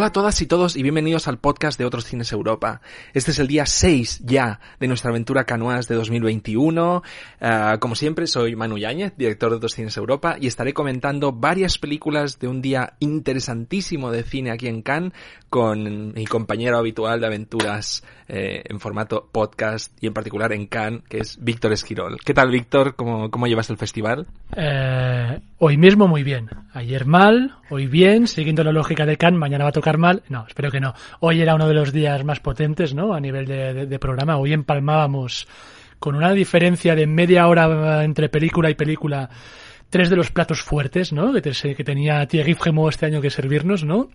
Hola a todas y todos y bienvenidos al podcast de Otros Cines Europa. Este es el día 6 ya de nuestra aventura Canoas de 2021. Ah, como siempre, soy Manu Yáñez, director de Otros Cines Europa, y estaré comentando varias películas de un día interesantísimo de cine aquí en Cannes con mi compañero habitual de aventuras eh, en formato podcast y en particular en Cannes, que es Víctor Esquirol. ¿Qué tal, Víctor? ¿Cómo, ¿Cómo llevas el festival? Eh, hoy mismo muy bien. Ayer mal, hoy bien, siguiendo la lógica de Cannes, mañana va a tocar mal. No, espero que no. Hoy era uno de los días más potentes, ¿no? A nivel de, programa. Hoy empalmábamos con una diferencia de media hora entre película y película tres de los platos fuertes, ¿no? Que, te, que tenía Thierry Fremont este año que servirnos, ¿no?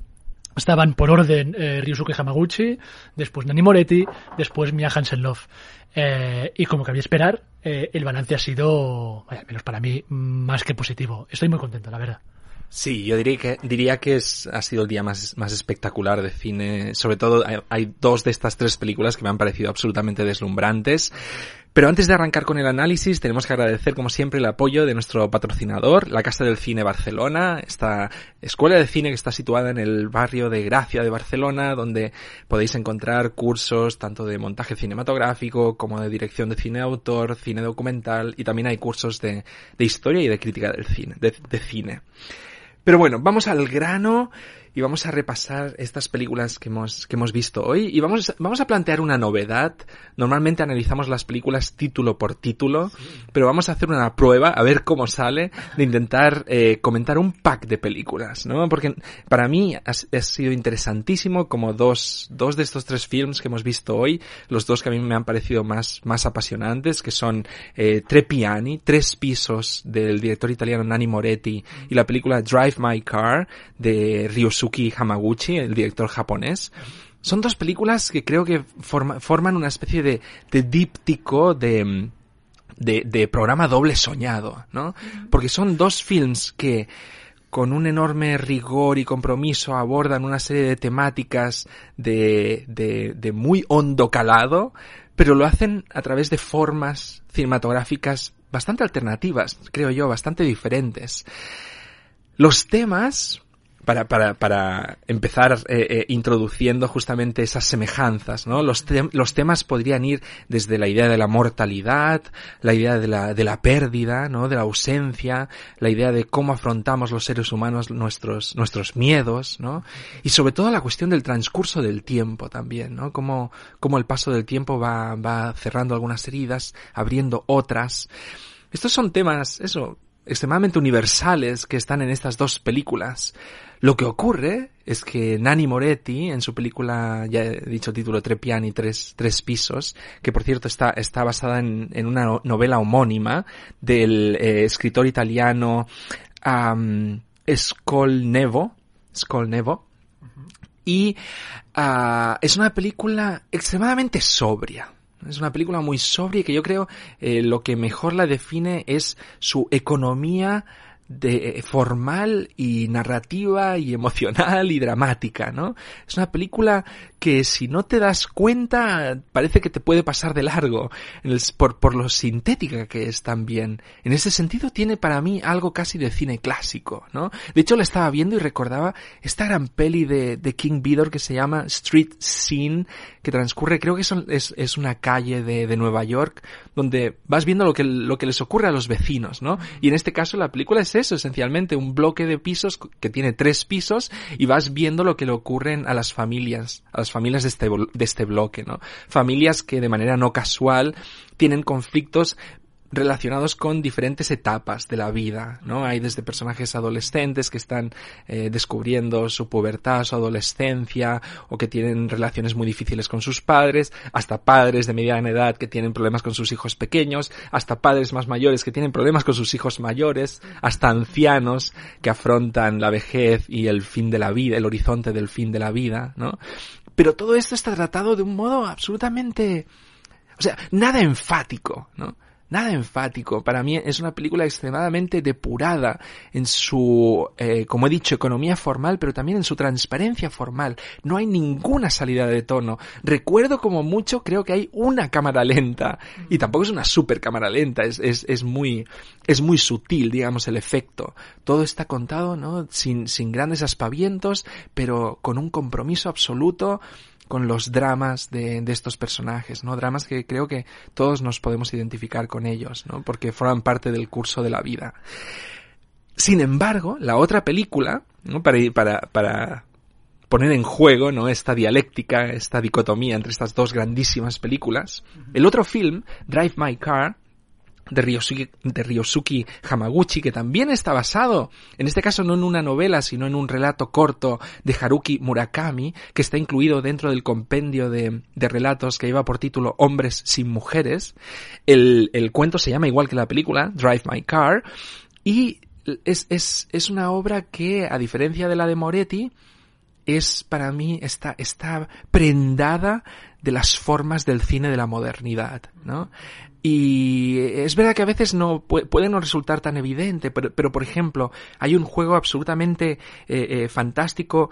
Estaban por orden eh, Ryusuke Hamaguchi, después Nani Moretti, después Mia Hansen-Love. Eh, y como cabía esperar, eh, el balance ha sido, vaya, menos para mí, más que positivo. Estoy muy contento, la verdad. Sí, yo diría que, diría que es, ha sido el día más, más espectacular de cine. Sobre todo hay, dos de estas tres películas que me han parecido absolutamente deslumbrantes. Pero antes de arrancar con el análisis, tenemos que agradecer, como siempre, el apoyo de nuestro patrocinador, la Casa del Cine Barcelona, esta escuela de cine que está situada en el barrio de Gracia de Barcelona, donde podéis encontrar cursos tanto de montaje cinematográfico como de dirección de cine autor, cine documental y también hay cursos de, de historia y de crítica del cine, de cine. Pero bueno, vamos al grano y vamos a repasar estas películas que hemos, que hemos visto hoy y vamos, vamos a plantear una novedad. Normalmente analizamos las películas título por título, pero vamos a hacer una prueba a ver cómo sale de intentar eh, comentar un pack de películas, ¿no? Porque para mí ha, sido interesantísimo como dos, dos de estos tres films que hemos visto hoy, los dos que a mí me han parecido más, más apasionantes, que son eh, Tre Piani, Tres Pisos del director italiano Nanni Moretti y la película Drive My Car de Ryosuke Hamaguchi, el director japonés. Son dos películas que creo que forma, forman una especie de, de díptico de, de, de, programa doble soñado, ¿no? Porque son dos films que con un enorme rigor y compromiso abordan una serie de temáticas de, de, de muy hondo calado, pero lo hacen a través de formas cinematográficas bastante alternativas, creo yo, bastante diferentes. Los temas, para, para, para empezar eh, eh, introduciendo justamente esas semejanzas, ¿no? Los, los temas podrían ir desde la idea de la mortalidad, la idea de la, de la pérdida, ¿no? De la ausencia, la idea de cómo afrontamos los seres humanos nuestros, nuestros miedos, ¿no? Y sobre todo la cuestión del transcurso del tiempo también, ¿no? Cómo, cómo el paso del tiempo va, va cerrando algunas heridas, abriendo otras. Estos son temas, eso, extremadamente universales que están en estas dos películas. Lo que ocurre es que Nani Moretti, en su película, ya he dicho título, Tre Piani, Tres, tres Pisos, que por cierto está, está basada en, en una novela homónima del eh, escritor italiano um, Scolnevo, Scolnevo, y uh, es una película extremadamente sobria. Es una película muy sobria y que yo creo eh, lo que mejor la define es su economía de formal y narrativa y emocional y dramática, ¿no? Es una película que si no te das cuenta parece que te puede pasar de largo por, por lo sintética que es también. En ese sentido tiene para mí algo casi de cine clásico, ¿no? De hecho la estaba viendo y recordaba esta gran peli de, de King Vidor que se llama Street Scene que transcurre, creo que es, es una calle de, de Nueva York donde vas viendo lo que, lo que les ocurre a los vecinos, ¿no? Y en este caso la película es eso, esencialmente, un bloque de pisos que tiene tres pisos y vas viendo lo que le ocurren a las familias, a las familias de este, de este bloque, ¿no? Familias que de manera no casual tienen conflictos relacionados con diferentes etapas de la vida, ¿no? Hay desde personajes adolescentes que están eh, descubriendo su pubertad, su adolescencia, o que tienen relaciones muy difíciles con sus padres, hasta padres de mediana edad que tienen problemas con sus hijos pequeños, hasta padres más mayores que tienen problemas con sus hijos mayores, hasta ancianos que afrontan la vejez y el fin de la vida, el horizonte del fin de la vida, ¿no? Pero todo esto está tratado de un modo absolutamente, o sea, nada enfático, ¿no? Nada enfático. Para mí es una película extremadamente depurada en su, eh, como he dicho, economía formal, pero también en su transparencia formal. No hay ninguna salida de tono. Recuerdo como mucho, creo que hay una cámara lenta. Y tampoco es una super cámara lenta, es, es, es muy, es muy sutil, digamos, el efecto. Todo está contado, ¿no? Sin, sin grandes aspavientos, pero con un compromiso absoluto con los dramas de, de, estos personajes, ¿no? Dramas que creo que todos nos podemos identificar con ellos, ¿no? Porque forman parte del curso de la vida. Sin embargo, la otra película, ¿no? Para, para, para poner en juego, ¿no? Esta dialéctica, esta dicotomía entre estas dos grandísimas películas, el otro film, Drive My Car, de Ryosuke, Hamaguchi, que también está basado, en este caso no en una novela, sino en un relato corto de Haruki Murakami, que está incluido dentro del compendio de, de relatos que lleva por título Hombres sin mujeres. El, el, cuento se llama igual que la película, Drive My Car, y es, es, es una obra que, a diferencia de la de Moretti, es para mí, está, está prendada de las formas del cine de la modernidad, ¿no? Y es verdad que a veces no puede no resultar tan evidente, pero, pero por ejemplo, hay un juego absolutamente eh, eh, fantástico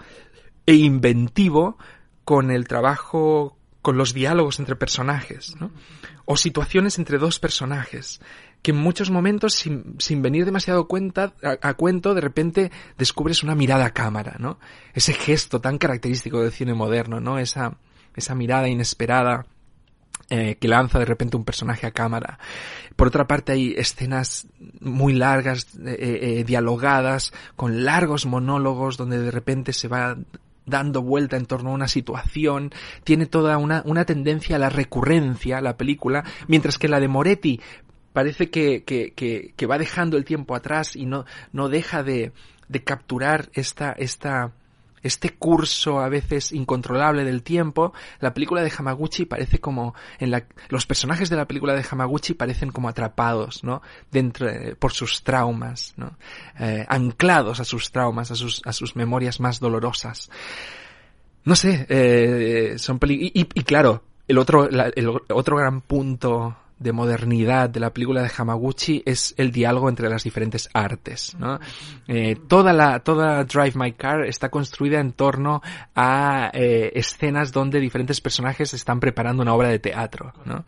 e inventivo con el trabajo, con los diálogos entre personajes, ¿no? O situaciones entre dos personajes que en muchos momentos, sin, sin venir demasiado a, a, cuento, de repente descubres una mirada a cámara, ¿no? Ese gesto tan característico del cine moderno, ¿no? Esa, esa mirada inesperada eh, que lanza de repente un personaje a cámara. Por otra parte hay escenas muy largas, eh, eh, dialogadas, con largos monólogos donde de repente se va dando vuelta en torno a una situación, tiene toda una, una tendencia a la recurrencia, la película, mientras que la de Moretti parece que, que, que, que va dejando el tiempo atrás y no, no deja de, de capturar esta, esta, este curso a veces incontrolable del tiempo, la película de Hamaguchi parece como en la, los personajes de la película de Hamaguchi parecen como atrapados, ¿no? Dentro, eh, por sus traumas, ¿no? Eh, anclados a sus traumas, a sus, a sus memorias más dolorosas. No sé, eh, son peli y, y, claro, el otro, la, el otro gran punto de modernidad de la película de Hamaguchi es el diálogo entre las diferentes artes, ¿no? Eh, toda la, toda Drive My Car está construida en torno a eh, escenas donde diferentes personajes están preparando una obra de teatro, ¿no?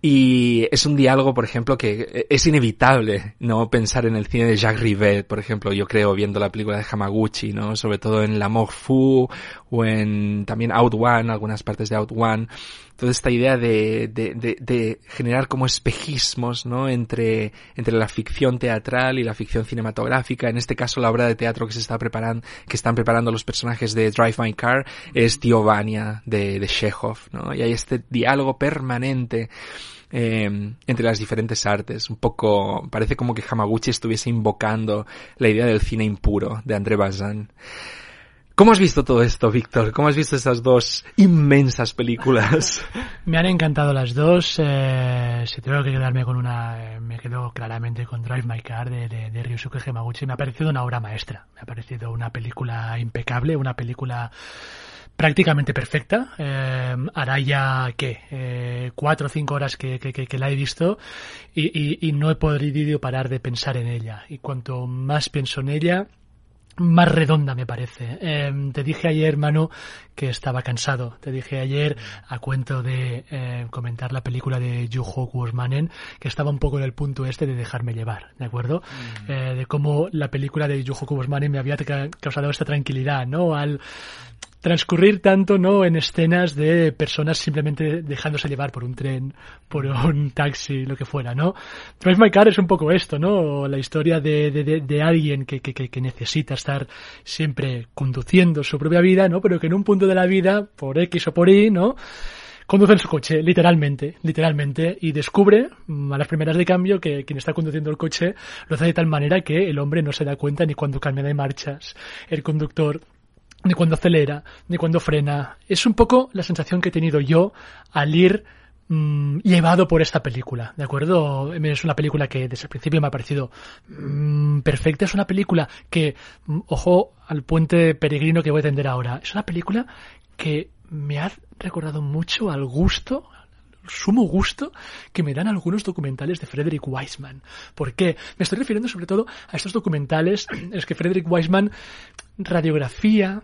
Y es un diálogo, por ejemplo, que es inevitable no pensar en el cine de Jacques Rivet, por ejemplo, yo creo, viendo la película de Hamaguchi, ¿no? Sobre todo en La Mort Fu o en también Out One, algunas partes de Out One toda esta idea de, de, de, de, generar como espejismos, ¿no? Entre, entre la ficción teatral y la ficción cinematográfica. En este caso, la obra de teatro que se está preparando, que están preparando los personajes de Drive My Car es Tío Vania de, de ¿no? Y hay este diálogo permanente eh, entre las diferentes artes. Un poco, parece como que Hamaguchi estuviese invocando la idea del cine impuro de André Bazin. ¿Cómo has visto todo esto, Víctor? ¿Cómo has visto estas dos inmensas películas? me han encantado las dos. Eh, si tengo que quedarme con una, eh, me quedo claramente con Drive My Car de, de, de Ryosuke Hamaguchi. Me ha parecido una obra maestra. Me ha parecido una película impecable, una película prácticamente perfecta. Eh, hará ya, ¿qué? Eh, cuatro o cinco horas que, que, que, la he visto y, y, y no he podido parar de pensar en ella. Y cuanto más pienso en ella, más redonda me parece. Eh, te dije ayer, Manu, que estaba cansado. Te dije ayer, a cuento de eh, comentar la película de Juho Kuosmanen, que estaba un poco en el punto este de dejarme llevar, ¿de acuerdo? Mm. Eh, de cómo la película de Juho Kuosmanen me había causado esta tranquilidad, ¿no? Al transcurrir tanto no en escenas de personas simplemente dejándose llevar por un tren, por un taxi, lo que fuera, ¿no? Drive My Car es un poco esto, ¿no? La historia de, de, de alguien que, que, que, necesita estar siempre conduciendo su propia vida, ¿no? Pero que en un punto de la vida, por X o por Y, ¿no? conduce su coche, literalmente, literalmente, y descubre mm, a las primeras de cambio que quien está conduciendo el coche lo hace de tal manera que el hombre no se da cuenta ni cuando cambia de marchas, el conductor de cuando acelera, de cuando frena. Es un poco la sensación que he tenido yo al ir mmm, llevado por esta película, ¿de acuerdo? Es una película que desde el principio me ha parecido mmm, perfecta, es una película que, mmm, ojo al puente peregrino que voy a tender ahora, es una película que me ha recordado mucho al gusto, sumo gusto que me dan algunos documentales de Frederick Wiseman. ¿Por qué? Me estoy refiriendo sobre todo a estos documentales en los que Frederick Wiseman radiografía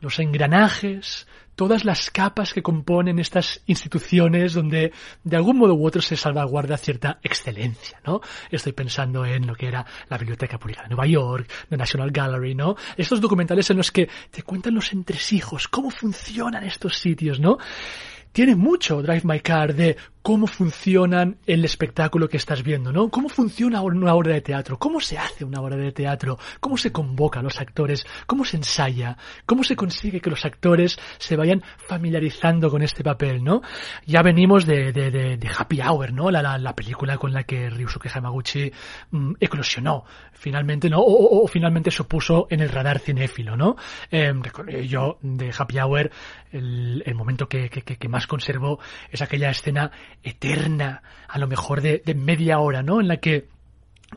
los engranajes, todas las capas que componen estas instituciones donde de algún modo u otro se salvaguarda cierta excelencia, ¿no? Estoy pensando en lo que era la Biblioteca Pública de Nueva York, la National Gallery, ¿no? Estos documentales en los que te cuentan los entresijos, cómo funcionan estos sitios, ¿no? Tiene mucho Drive My Car de cómo funcionan el espectáculo que estás viendo, ¿no? Cómo funciona una obra de teatro, cómo se hace una obra de teatro, cómo se convoca a los actores, cómo se ensaya, cómo se consigue que los actores se vayan familiarizando con este papel, ¿no? Ya venimos de, de, de, Happy Hour, ¿no? La, la, la, película con la que Ryusuke Hamaguchi mmm, eclosionó, finalmente, ¿no? O, o, o, finalmente se puso en el radar cinéfilo, ¿no? Eh, yo de Happy Hour, el, el momento que, que, que más conservo es aquella escena eterna, a lo mejor de, de media hora, ¿no? En la que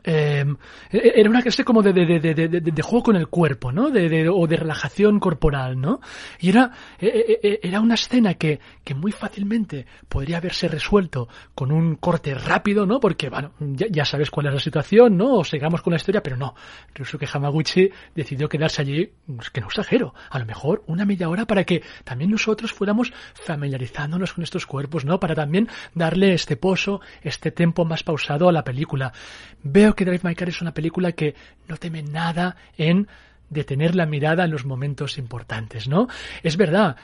eh, era una clase como de, de, de, de, juego con el cuerpo, ¿no? De, o de relajación corporal, ¿no? Y era, era una escena que, que muy fácilmente podría haberse resuelto con un corte rápido, ¿no? Porque, bueno, ya, sabes cuál es la situación, ¿no? O sigamos con la historia, pero no. Ryusuke Hamaguchi decidió quedarse allí, pues, que no exagero, a lo mejor una media hora para que también nosotros fuéramos familiarizándonos con estos cuerpos, ¿no? Para también darle este pozo, este tempo más pausado a la película. Veo que Drive My Car es una película que no teme nada en detener la mirada en los momentos importantes, ¿no? Es verdad,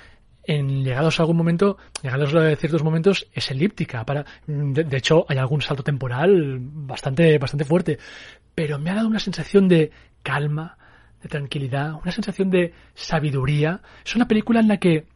en llegados a algún momento, llegados a ciertos momentos, es elíptica. Para, de, de, hecho, hay algún salto temporal bastante, bastante fuerte. Pero me ha dado una sensación de calma, de tranquilidad, una sensación de sabiduría. Es una película en la que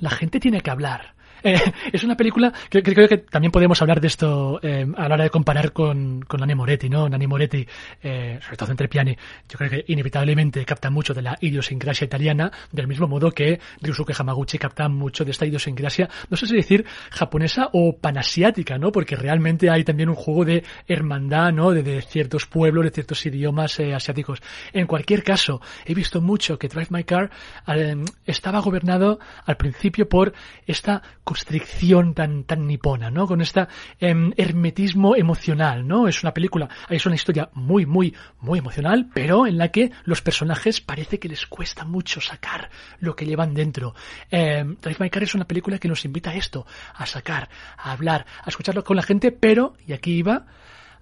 la gente tiene que hablar. Es una película que, que, creo que también podemos hablar de esto eh, a la hora de comparar con, con Nani Moretti, ¿no? Nani Moretti, eh, sobre todo entre piani, yo creo que inevitablemente capta mucho de la idiosincrasia italiana, del mismo modo que Ryusuke Hamaguchi capta mucho de esta idiosincrasia, no sé si decir japonesa o panasiática, ¿no? Porque realmente hay también un juego de hermandad, ¿no? De, de ciertos pueblos, de ciertos idiomas eh, asiáticos. En cualquier caso, he visto mucho que Drive My Car eh, estaba gobernado al principio por esta constricción tan, tan nipona, ¿no? Con este hermetismo emocional, ¿no? Es una película, es una historia muy, muy, muy emocional, pero en la que los personajes parece que les cuesta mucho sacar lo que llevan dentro. Eh, Drive My Car es una película que nos invita a esto, a sacar, a hablar, a escucharlo con la gente, pero, y aquí iba,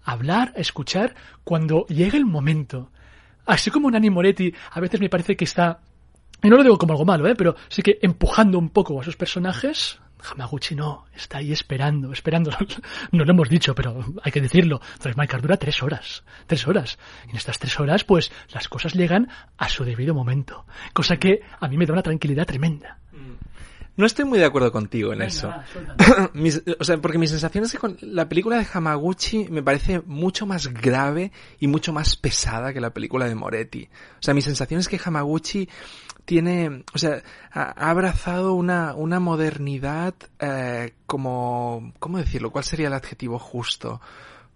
a hablar, a escuchar cuando llega el momento. Así como Nani Moretti a veces me parece que está y no lo digo como algo malo, ¿eh? pero sí que empujando un poco a sus personajes, Hamaguchi no, está ahí esperando, esperando. No lo hemos dicho, pero hay que decirlo. Drive dura tres horas. Tres horas. Y en estas tres horas, pues, las cosas llegan a su debido momento. Cosa que a mí me da una tranquilidad tremenda. No estoy muy de acuerdo contigo en Venga, eso. Va, mis, o sea, porque mi sensación es que con la película de Hamaguchi me parece mucho más grave y mucho más pesada que la película de Moretti. O sea, mi sensación es que Hamaguchi tiene, o sea, ha, abrazado una, una modernidad eh, como, ¿cómo decirlo? ¿Cuál sería el adjetivo justo?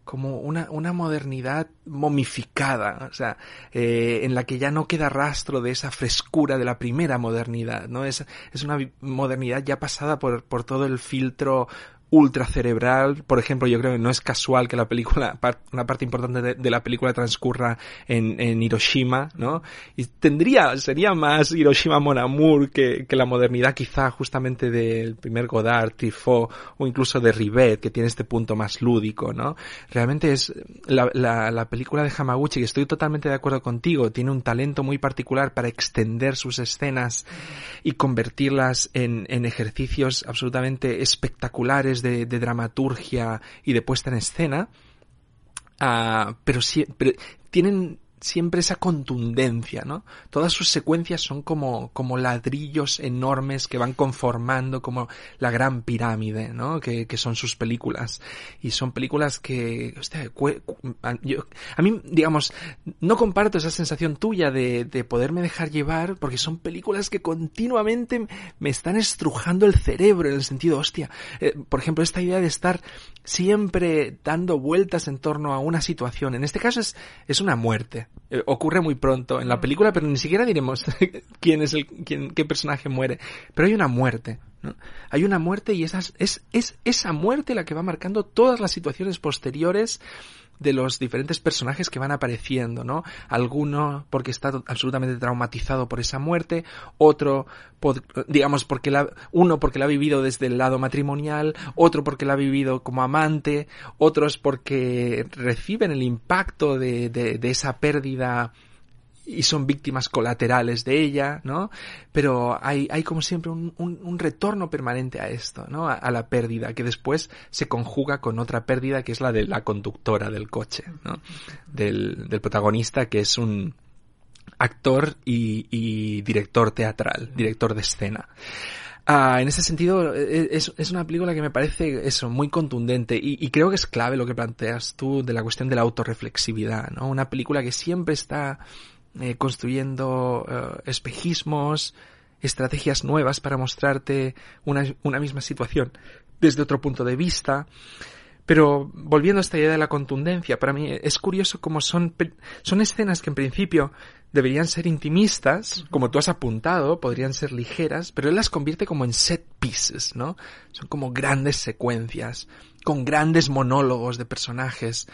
como una, una modernidad momificada, o sea, eh, en la que ya no queda rastro de esa frescura de la primera modernidad, ¿no? Es, es una modernidad ya pasada por, por todo el filtro ultracerebral. Por ejemplo, yo creo que no es casual que la película, una parte importante de, la película transcurra en, en, Hiroshima, ¿no? Y tendría, sería más Hiroshima Mon Amour que, que la modernidad quizá justamente del primer Godard, Truffaut o incluso de Rivet, que tiene este punto más lúdico, ¿no? Realmente es la, la, la película de Hamaguchi, que estoy totalmente de acuerdo contigo, tiene un talento muy particular para extender sus escenas y convertirlas en, en ejercicios absolutamente espectaculares de, dramaturgia y de puesta en escena, uh, pero, si, pero tienen siempre esa contundencia, ¿no? Todas sus secuencias son como, como ladrillos enormes que van conformando como la gran pirámide, ¿no? Que, que son sus películas. Y son películas que, hostia, yo, a mí, digamos, no comparto esa sensación tuya de, de poderme dejar llevar porque son películas que continuamente me están estrujando el cerebro en el sentido, hostia, eh, por ejemplo, esta idea de estar siempre dando vueltas en torno a una situación. En este caso es, es una muerte. Eh, ocurre muy pronto en la película, pero ni siquiera diremos quién es el, quién, qué personaje muere. Pero hay una muerte, Hay una muerte y esa, es, es esa muerte la que va marcando todas las situaciones posteriores de los diferentes personajes que van apareciendo, ¿no? Alguno porque está absolutamente traumatizado por esa muerte, otro, digamos, porque la, uno porque la ha vivido desde el lado matrimonial, otro porque la ha vivido como amante, otros porque reciben el impacto de, de, de esa pérdida y son víctimas colaterales de ella, ¿no? Pero hay, hay como siempre un, un, retorno permanente a esto, ¿no? A, la pérdida, que después se conjuga con otra pérdida que es la de la conductora del coche, ¿no? Del, del protagonista que es un actor y, y director teatral, director de escena. Ah, en ese sentido, e, es, es, una película que me parece eso, muy contundente y, y, creo que es clave lo que planteas tú de la cuestión de la autorreflexividad, ¿no? Una película que siempre está eh, construyendo eh, espejismos, estrategias nuevas para mostrarte una, misma situación desde otro punto de vista. Pero volviendo a esta idea de la contundencia, para mí es curioso cómo son, son escenas que en principio deberían ser intimistas, como tú has apuntado, podrían ser ligeras, pero él las convierte como en set pieces, ¿no? Son como grandes secuencias, con grandes monólogos de personajes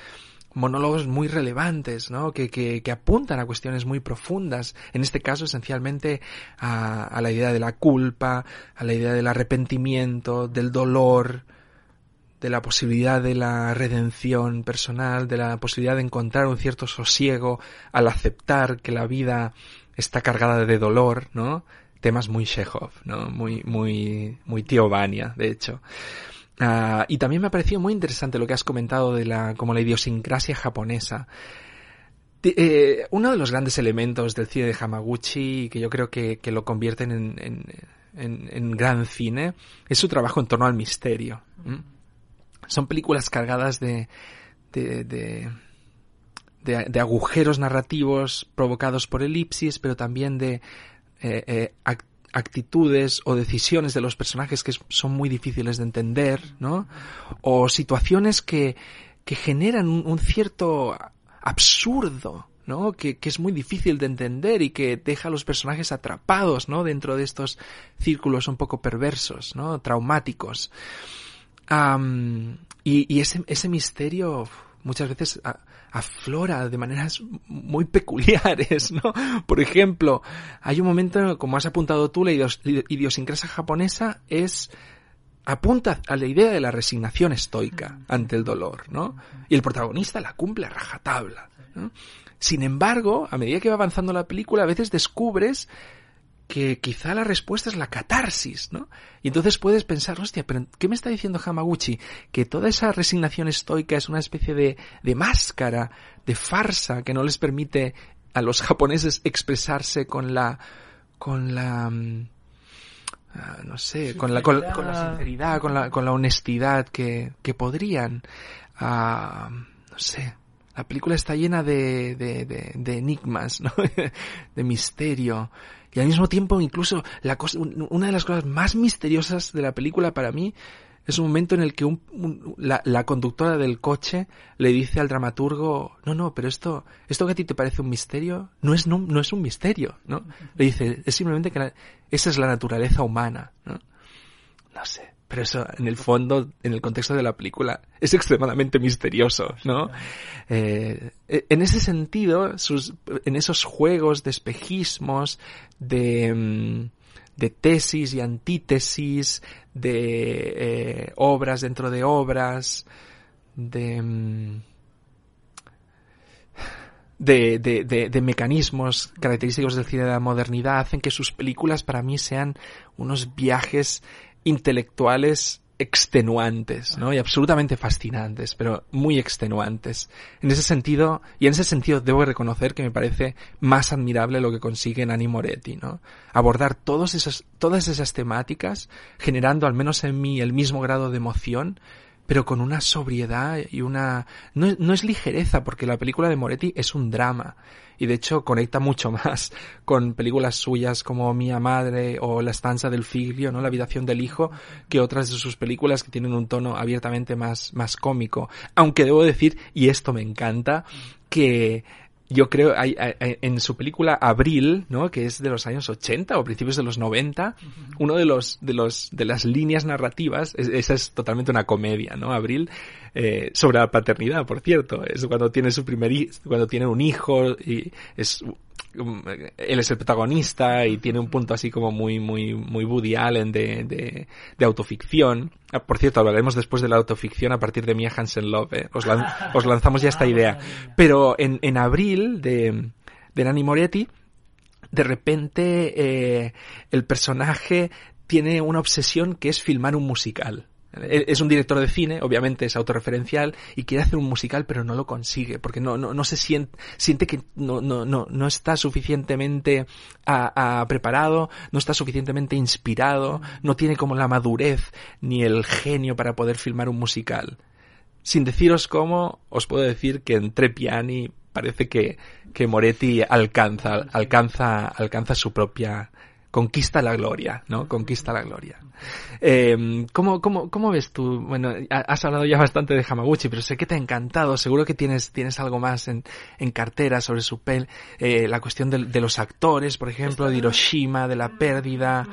monólogos muy relevantes, ¿no? Que, que, que, apuntan a cuestiones muy profundas. En este caso, esencialmente, a, a, la idea de la culpa, a la idea del arrepentimiento, del dolor, de la posibilidad de la redención personal, de la posibilidad de encontrar un cierto sosiego al aceptar que la vida está cargada de dolor, ¿no? Temas muy Chekhov, ¿no? Muy, muy, muy tío de hecho. Uh, y también me ha parecido muy interesante lo que has comentado de la, como la idiosincrasia japonesa. Eh, uno de los grandes elementos del cine de Hamaguchi, que yo creo que, que lo convierten en, en, en, gran cine, es su trabajo en torno al misterio. Son películas cargadas de, de, de, de, agujeros narrativos provocados por elipsis, pero también de eh, eh, actitudes o decisiones de los personajes que son muy difíciles de entender, ¿no? O situaciones que, que generan un, cierto absurdo, ¿no? Que, que, es muy difícil de entender y que deja a los personajes atrapados, ¿no? Dentro de estos círculos un poco perversos, ¿no? Traumáticos. y, y ese, ese misterio muchas veces aflora de maneras muy peculiares, ¿no? Por ejemplo, hay un momento, como has apuntado tú, la idiosincrasia japonesa es apunta a la idea de la resignación estoica ante el dolor, ¿no? Y el protagonista la cumple a rajatabla. ¿no? Sin embargo, a medida que va avanzando la película, a veces descubres que quizá la respuesta es la catarsis, ¿no? Y entonces puedes pensar, hostia, pero ¿qué me está diciendo Hamaguchi? Que toda esa resignación estoica es una especie de, de máscara, de farsa que no les permite a los japoneses expresarse con la, con la, mm, ah, no sé, con la, con, la sinceridad, con la, con la honestidad que, que podrían, uh, no sé, la película está llena de, de, de, de enigmas, ¿no? de misterio. Y al mismo tiempo, incluso, la cosa, una de las cosas más misteriosas de la película para mí es un momento en el que un, la, la, conductora del coche le dice al dramaturgo, no, no, pero esto, esto que a ti te parece un misterio, no es, no, no es un misterio, ¿no? Le dice, es simplemente que la, esa es la naturaleza humana, ¿no? No sé pero eso en el fondo, en el contexto de la película, es extremadamente misterioso, ¿no? Eh, en ese sentido, sus, en esos juegos de espejismos, de, mm, de tesis y antítesis, de eh, obras dentro de obras, mm, de, de, de, mecanismos característicos del cine de la modernidad hacen que sus películas para mí sean unos viajes intelectuales extenuantes, ¿no? Y absolutamente fascinantes, pero muy extenuantes. En ese sentido, y en ese sentido debo reconocer que me parece más admirable lo que consigue Nani Moretti, ¿no? Abordar todos esos, todas esas temáticas, generando al menos en mí el mismo grado de emoción, pero con una sobriedad y una... No, no es ligereza, porque la película de Moretti es un drama y de hecho conecta mucho más con películas suyas como Mía Madre o La estanza del figlio, ¿no? La habitación del hijo, que otras de sus películas que tienen un tono abiertamente más, más cómico. Aunque debo decir, y esto me encanta, que yo creo, hay, en su película Abril, ¿no? Que es de los años 80 o principios de los 90, uno de los, de los, de las líneas narrativas, esa es totalmente una comedia, ¿no? Abril, eh, sobre la paternidad, por cierto, es cuando tiene su primer, cuando tiene un hijo y es él es el protagonista y tiene un punto así como muy, muy, muy Woody Allen de, de, de autoficción. Ah, por cierto, hablaremos después de la autoficción a partir de Mia Hansen Love, ¿eh? os, os, lanzamos ya esta idea. Pero en, en abril de, de Nanny Moretti, de repente eh, el personaje tiene una obsesión que es filmar un musical. Es un director de cine, obviamente es autorreferencial y quiere hacer un musical pero no lo consigue porque no, no, no se siente, siente que no, no, no, no está suficientemente preparado, no está suficientemente inspirado, no tiene como la madurez ni el genio para poder filmar un musical. Sin deciros cómo, os puedo decir que en Trepiani parece que, que Moretti alcanza, alcanza, alcanza su propia conquista la gloria, ¿no? Conquista la gloria. Eh, ¿cómo, cómo, cómo ves tú? Bueno, has hablado ya bastante de Hamaguchi, pero sé que te ha encantado. Seguro que tienes, tienes algo más en, en cartera sobre su pel. Eh, la cuestión de, de, los actores, por ejemplo, de Hiroshima, de la pérdida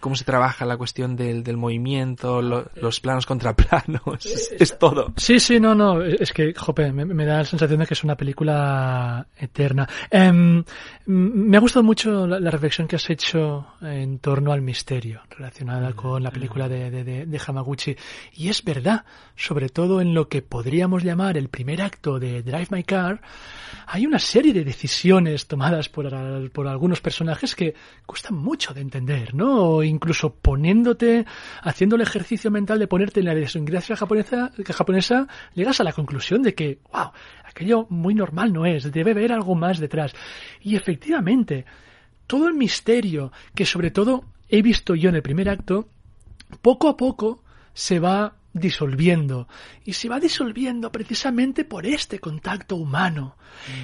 cómo se trabaja la cuestión del, del movimiento, los planos contra planos, es, todo. Sí, sí, no, no, es que, jope, me, da la sensación de que es una película eterna. Em, me ha gustado mucho la, reflexión que has hecho en torno al misterio relacionada con la película de, de, de, Hamaguchi. Y es verdad, sobre todo en lo que podríamos llamar el primer acto de Drive My Car, hay una serie de decisiones tomadas por, por algunos personajes que cuestan mucho de entender, ¿no? Incluso poniéndote, haciendo el ejercicio mental de ponerte en la idiosincrasia japonesa, japonesa, llegas a la conclusión de que, wow, aquello muy normal no es, debe haber algo más detrás. Y efectivamente, todo el misterio que sobre todo he visto yo en el primer acto, poco a poco se va disolviendo y se va disolviendo precisamente por este contacto humano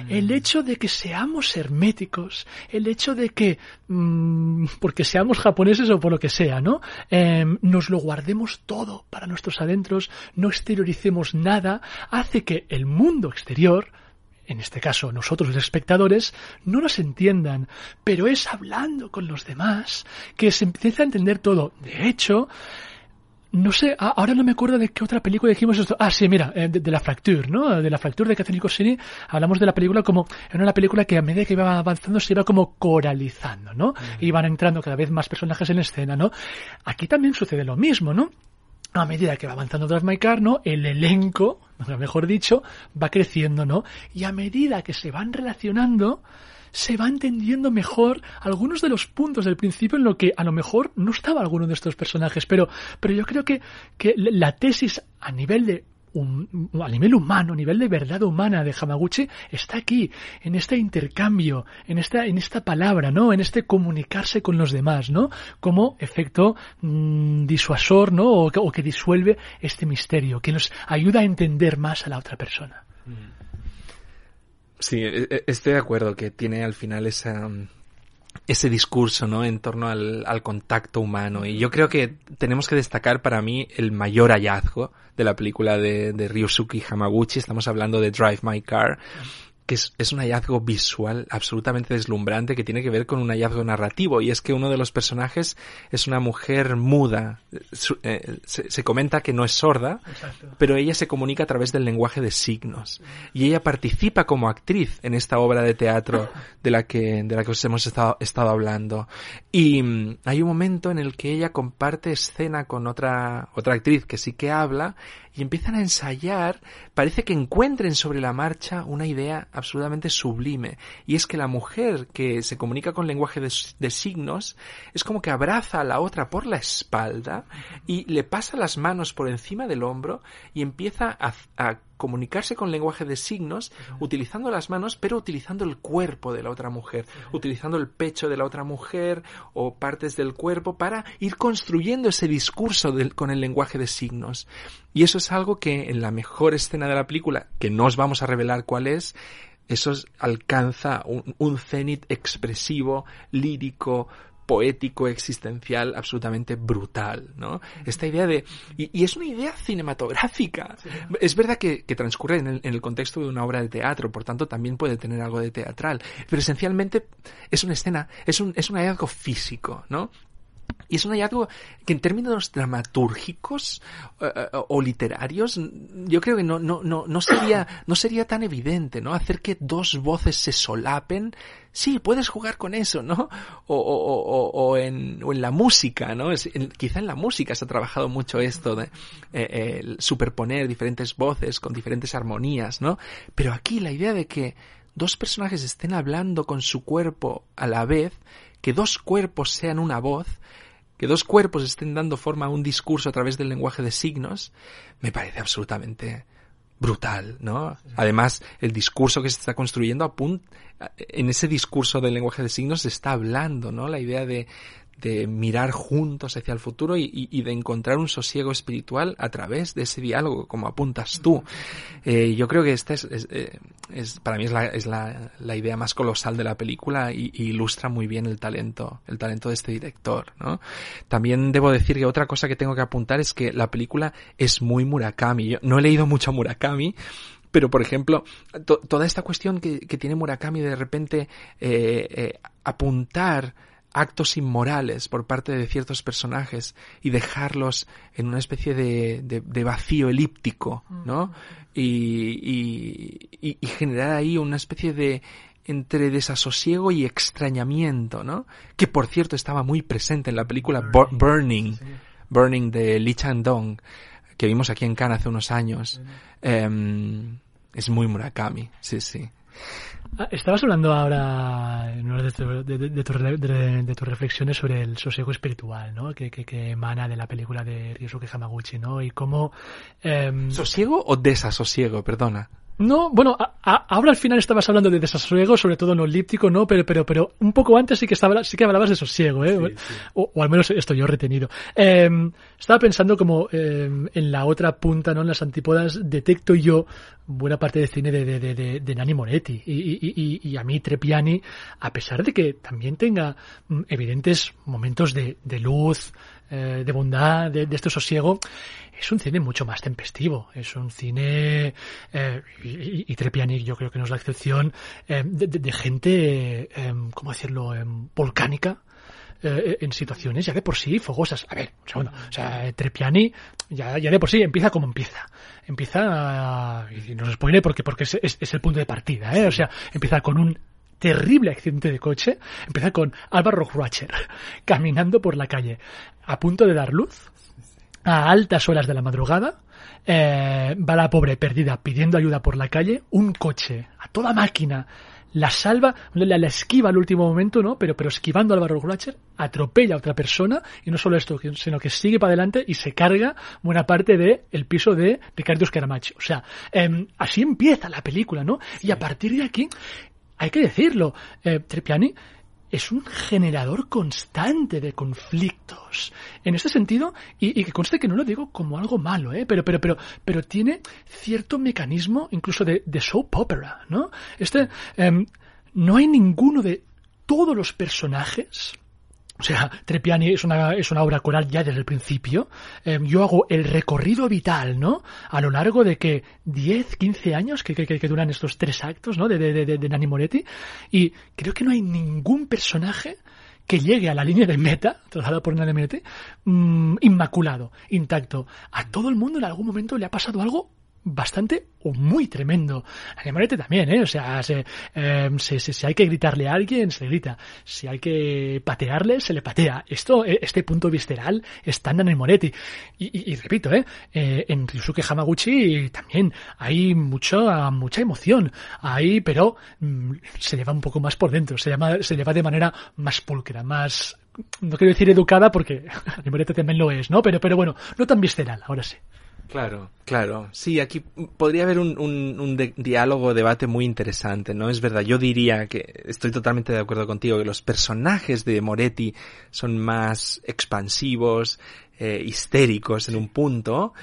mm. el hecho de que seamos herméticos el hecho de que mm, porque seamos japoneses o por lo que sea no em, nos lo guardemos todo para nuestros adentros no exterioricemos nada hace que el mundo exterior en este caso nosotros los espectadores, no nos entiendan, pero es hablando con los demás que se empieza a entender todo. De hecho, no sé, ahora no me acuerdo de qué otra película dijimos esto. Ah, sí, mira, eh, de, la Fracture, ¿no? De la Fracture de Catherine Cosini. Hablamos de la película como, era una película que a medida que iba avanzando se iba como coralizando, ¿no? Iban entrando cada vez más personajes en escena, ¿no? Aquí también sucede lo mismo, ¿no? A medida que va avanzando Drive My Car, ¿no? El elenco, mejor dicho, va creciendo, ¿no? Y a medida que se van relacionando, se va entendiendo mejor algunos de los puntos del principio en lo que a lo mejor no estaba alguno de estos personajes, pero, pero yo creo que, que la tesis a nivel de a nivel humano, a nivel de verdad humana de Hamaguchi, está aquí, en este intercambio, en esta, en esta palabra, ¿no? En este comunicarse con los demás, ¿no? Como efecto mm, disuasor, ¿no? O que, disuelve este misterio, que nos ayuda a entender más a la otra persona. Mm. Sí, e, e, estoy de acuerdo que tiene al final esa, ese discurso, ¿no? En torno al, al, contacto humano. Y yo creo que tenemos que destacar para mí el mayor hallazgo de la película de, de Ryusuke Hamaguchi. Estamos hablando de Drive My Car que es, es, un hallazgo visual absolutamente deslumbrante que tiene que ver con un hallazgo narrativo y es que uno de los personajes es una mujer muda. Eh, se, se, comenta que no es sorda, Exacto. pero ella se comunica a través del lenguaje de signos y ella participa como actriz en esta obra de teatro de la que, de la que os hemos estado, estado hablando. Y mm, hay un momento en el que ella comparte escena con otra, otra actriz que sí que habla y empiezan a ensayar, parece que encuentren sobre la marcha una idea absolutamente sublime. Y es que la mujer que se comunica con lenguaje de, signos es como que abraza a la otra por la espalda y le pasa las manos por encima del hombro y empieza a comunicarse con lenguaje de signos utilizando las manos, pero utilizando el cuerpo de la otra mujer, utilizando el pecho de la otra mujer o partes del cuerpo para ir construyendo ese discurso con el lenguaje de signos. Y eso es algo que en la mejor escena de la película, que no os vamos a revelar cuál es, eso alcanza un, un cenit expresivo, lírico, poético, existencial, absolutamente brutal, ¿no? Esta idea de, y, es una idea cinematográfica. Es verdad que, transcurre en el, contexto de una obra de teatro, por tanto también puede tener algo de teatral, pero esencialmente es una escena, es un, es un hallazgo físico, ¿no? Y es un hallazgo que en términos dramatúrgicos eh, eh, o literarios, yo creo que no, no, no, no, sería, no sería tan evidente, ¿no? Hacer que dos voces se solapen. Sí, puedes jugar con eso, ¿no? O, o, o, en, o en la música, ¿no? Quizá en la música se ha trabajado mucho esto de eh, superponer diferentes voces con diferentes armonías, ¿no? Pero aquí la idea de que dos personajes estén hablando con su cuerpo a la vez, que dos cuerpos sean una voz, que dos cuerpos estén dando forma a un discurso a través del lenguaje de signos, me parece absolutamente brutal, ¿no? Además, el discurso que se está construyendo en ese discurso del lenguaje de signos se está hablando, ¿no? La idea de, de mirar juntos hacia el futuro y, de encontrar un sosiego espiritual a través de ese diálogo, como apuntas tú. Eh, yo creo que esta es, es, eh, es, para mí es, la, idea más colosal de la película y, y, ilustra muy bien el talento, el talento de este director, ¿no? También debo decir que otra cosa que tengo que apuntar es que la película es muy Murakami. Yo no he leído mucho Murakami, pero por ejemplo, toda esta cuestión que, que, tiene Murakami de repente eh, eh, apuntar actos inmorales por parte de ciertos personajes y dejarlos en una especie de, de, vacío elíptico, ¿no? Y, y, y, generar ahí una especie de entre desasosiego y extrañamiento, ¿no? Que por cierto estaba muy presente en la película Burning, Burning, de Lee Chang-dong, que vimos aquí en Cannes hace unos años. Em, es muy Murakami, sí, sí. Ah, estabas hablando ahora en una de, tus reflexiones sobre el sosiego espiritual, ¿no? Que, que, emana de la película de Ryosuke Hamaguchi, ¿no? Y cómo... Eh... ¿Sosiego o desasosiego? Perdona. No, bueno, ahora al final estabas hablando de desasosiego, sobre todo no elíptico, ¿no? Pero, pero, pero un poco antes sí que, estaba, sí que hablabas de sosiego, ¿eh? O, al menos esto yo he retenido. Em, estaba pensando como em, en la otra punta, ¿no? En las antípodas, detecto yo buena parte de cine de, de, de, de Nani Moretti. Y, y, y, y, a mí Trepiani, a pesar de que también tenga mm, evidentes momentos de, de luz, eh, de bondad, de, de este sosiego, es un cine mucho más tempestivo. Es un cine, eh, y, y, Trepiani yo creo que no es la excepción, eh, de, de, gente, eh, ¿cómo decirlo?, volcánica, eh, en situaciones ya de por sí fogosas. A ver, un segundo. O sea, Trepiani ya, ya de por sí empieza como empieza. Empieza, y no se spoile porque, porque es, es, el punto de partida, ¿eh? O sea, empieza con un terrible accidente de coche. Empieza con Álvaro Rocher caminando por la calle a punto de dar luz a altas horas de la madrugada. Eh, va la pobre perdida pidiendo ayuda por la calle. Un coche a toda máquina la salva, la, la, esquiva al último momento, ¿no? Pero, pero esquivando a Álvaro Gulacher, atropella a otra persona y no solo esto, sino que sigue para adelante y se carga buena parte del el piso de Ricardo Scaramacci. O sea, eh, así empieza la película, ¿no? Y a partir de aquí hay que decirlo, eh, Trepiani es un generador constante de conflictos. En este sentido, y, y, que conste que no lo digo como algo malo, ¿eh? pero, pero, pero, pero tiene cierto mecanismo incluso de, de soap opera, ¿no? Este, eh, no hay ninguno de todos los personajes o sea, Trepiani es una, es una obra coral ya desde el principio. Eh, yo hago el recorrido vital, ¿no? A lo largo de que 10, 15 años que, que, que duran estos tres actos, ¿no? De, de, de, de Nani Moretti. Y creo que no hay ningún personaje que llegue a la línea de meta, trazada por Nani Moretti, mmm, inmaculado, intacto. A todo el mundo en algún momento le ha pasado algo bastante o muy tremendo. A Morete también, ¿eh? O sea, se, eh, se, se, si hay que gritarle a alguien, se le grita. Si hay que patearle, se le patea. Esto, eh, este punto visceral está en Moretti. Y, y, repito, ¿eh? eh en Ryusuke Hamaguchi también hay mucha, mucha emoción. Ahí, pero mm, se lleva un poco más por dentro. Se, llama, se lleva de manera más pulcra, más no quiero decir educada porque Morete también lo es, ¿no? Pero, pero bueno, no tan visceral, ahora sí. Claro, claro. Sí, aquí podría haber un, un, un de diálogo, debate muy interesante, ¿no? Es verdad, yo diría que estoy totalmente de acuerdo contigo, que los personajes de Moretti son más expansivos, eh, histéricos en un punto,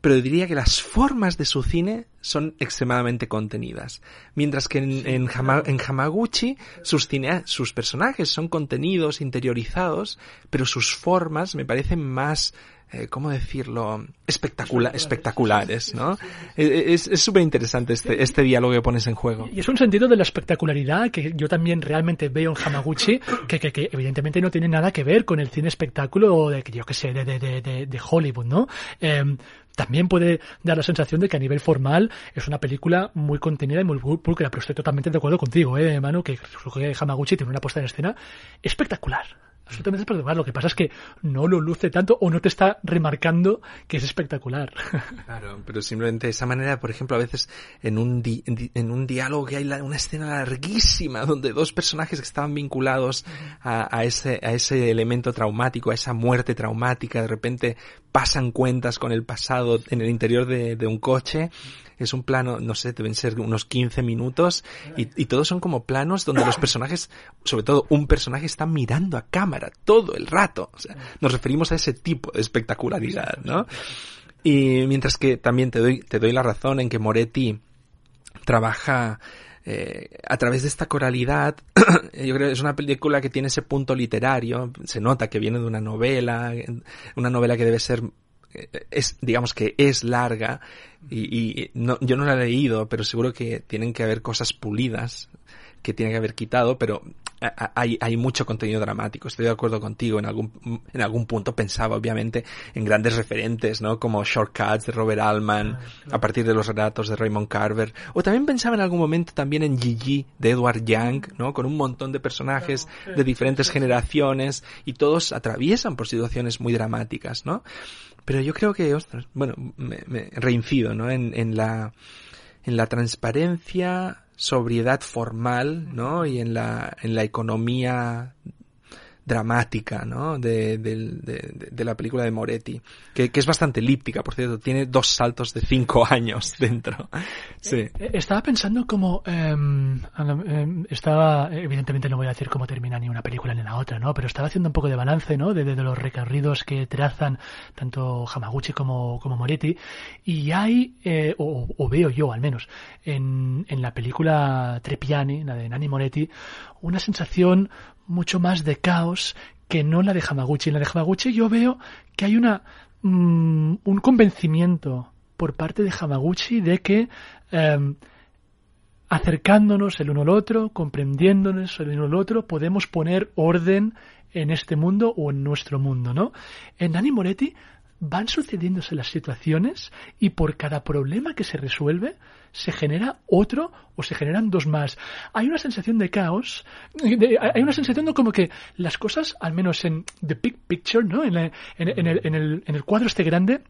pero diría que las formas de su cine son extremadamente contenidas. Mientras que en, en, en Hamaguchi sus, cine, sus personajes son contenidos, interiorizados, pero sus formas me parecen más eh, ¿cómo decirlo? Espectacular, espectaculares, ¿no? Es súper interesante este, este diálogo que pones en juego. Y es un sentido de la espectacularidad que yo también realmente veo en Hamaguchi, que, que, que evidentemente no tiene nada que ver con el cine espectáculo de, yo que sé, de, de, de, de Hollywood, ¿no? Eh, también puede dar la sensación de que a nivel formal es una película muy contenida y muy pulcra, pero estoy totalmente de acuerdo contigo, eh, Manu, que Hamaguchi tiene una puesta en escena espectacular absolutamente espectacular. Lo que pasa es que no lo luce tanto o no te está remarcando que es espectacular. Claro, pero simplemente esa manera, por ejemplo, a veces en un, en un diálogo que hay una escena larguísima donde dos personajes que estaban vinculados a, a, ese, a ese elemento traumático, a esa muerte traumática, de repente pasan cuentas con el pasado en el interior de, un coche es un plano, no sé, deben ser unos 15 minutos y, y, todos son como planos donde los personajes, sobre todo un personaje, está mirando a cámara todo el rato. O sea, nos referimos a ese tipo de espectacularidad, ¿no? Y mientras que también te doy, te doy la razón en que Moretti trabaja eh, a través de esta coralidad, yo creo que es una película que tiene ese punto literario, se nota que viene de una novela, una novela que debe ser es, digamos que es larga y, y no, yo no la he leído, pero seguro que tienen que haber cosas pulidas que tiene que haber quitado, pero hay, hay mucho contenido dramático. Estoy de acuerdo contigo. En algún, en algún punto pensaba, obviamente, en grandes referentes, ¿no? Como Shortcuts de Robert Altman, a partir de los relatos de Raymond Carver. O también pensaba en algún momento también en Gigi de Edward Young, ¿no? Con un montón de personajes de diferentes generaciones y todos atraviesan por situaciones muy dramáticas, ¿no? Pero yo creo que, ostras, bueno, me, me reincido, ¿no? En, en la, en la transparencia, sobriedad formal, ¿no? Y en la, en la economía dramática, ¿no? De, de, de, la película de Moretti, que, que, es bastante elíptica, por cierto, tiene dos saltos de cinco años dentro. Sí. Eh, eh, estaba pensando como, eh, estaba, evidentemente no voy a decir cómo termina ni una película ni la otra, ¿no? Pero estaba haciendo un poco de balance, ¿no? De, de, los recorridos que trazan tanto Hamaguchi como, como Moretti, y hay, eh, o, o, veo yo al menos, en, en la película Trepiani, la de Nani Moretti, una sensación mucho más de caos que no la de Hamaguchi. En la de Hamaguchi yo veo que hay una mmm, un convencimiento por parte de Hamaguchi de que eh, acercándonos el uno al otro, comprendiéndonos el uno al otro, podemos poner orden en este mundo o en nuestro mundo, ¿no? En Nani Moretti van sucediéndose las situaciones y por cada problema que se resuelve se genera otro o se generan dos más. Hay una sensación de caos, hay una sensación de como que las cosas, al menos en The Big Picture, ¿no? en, la, en, el, en, el, en el cuadro este grande,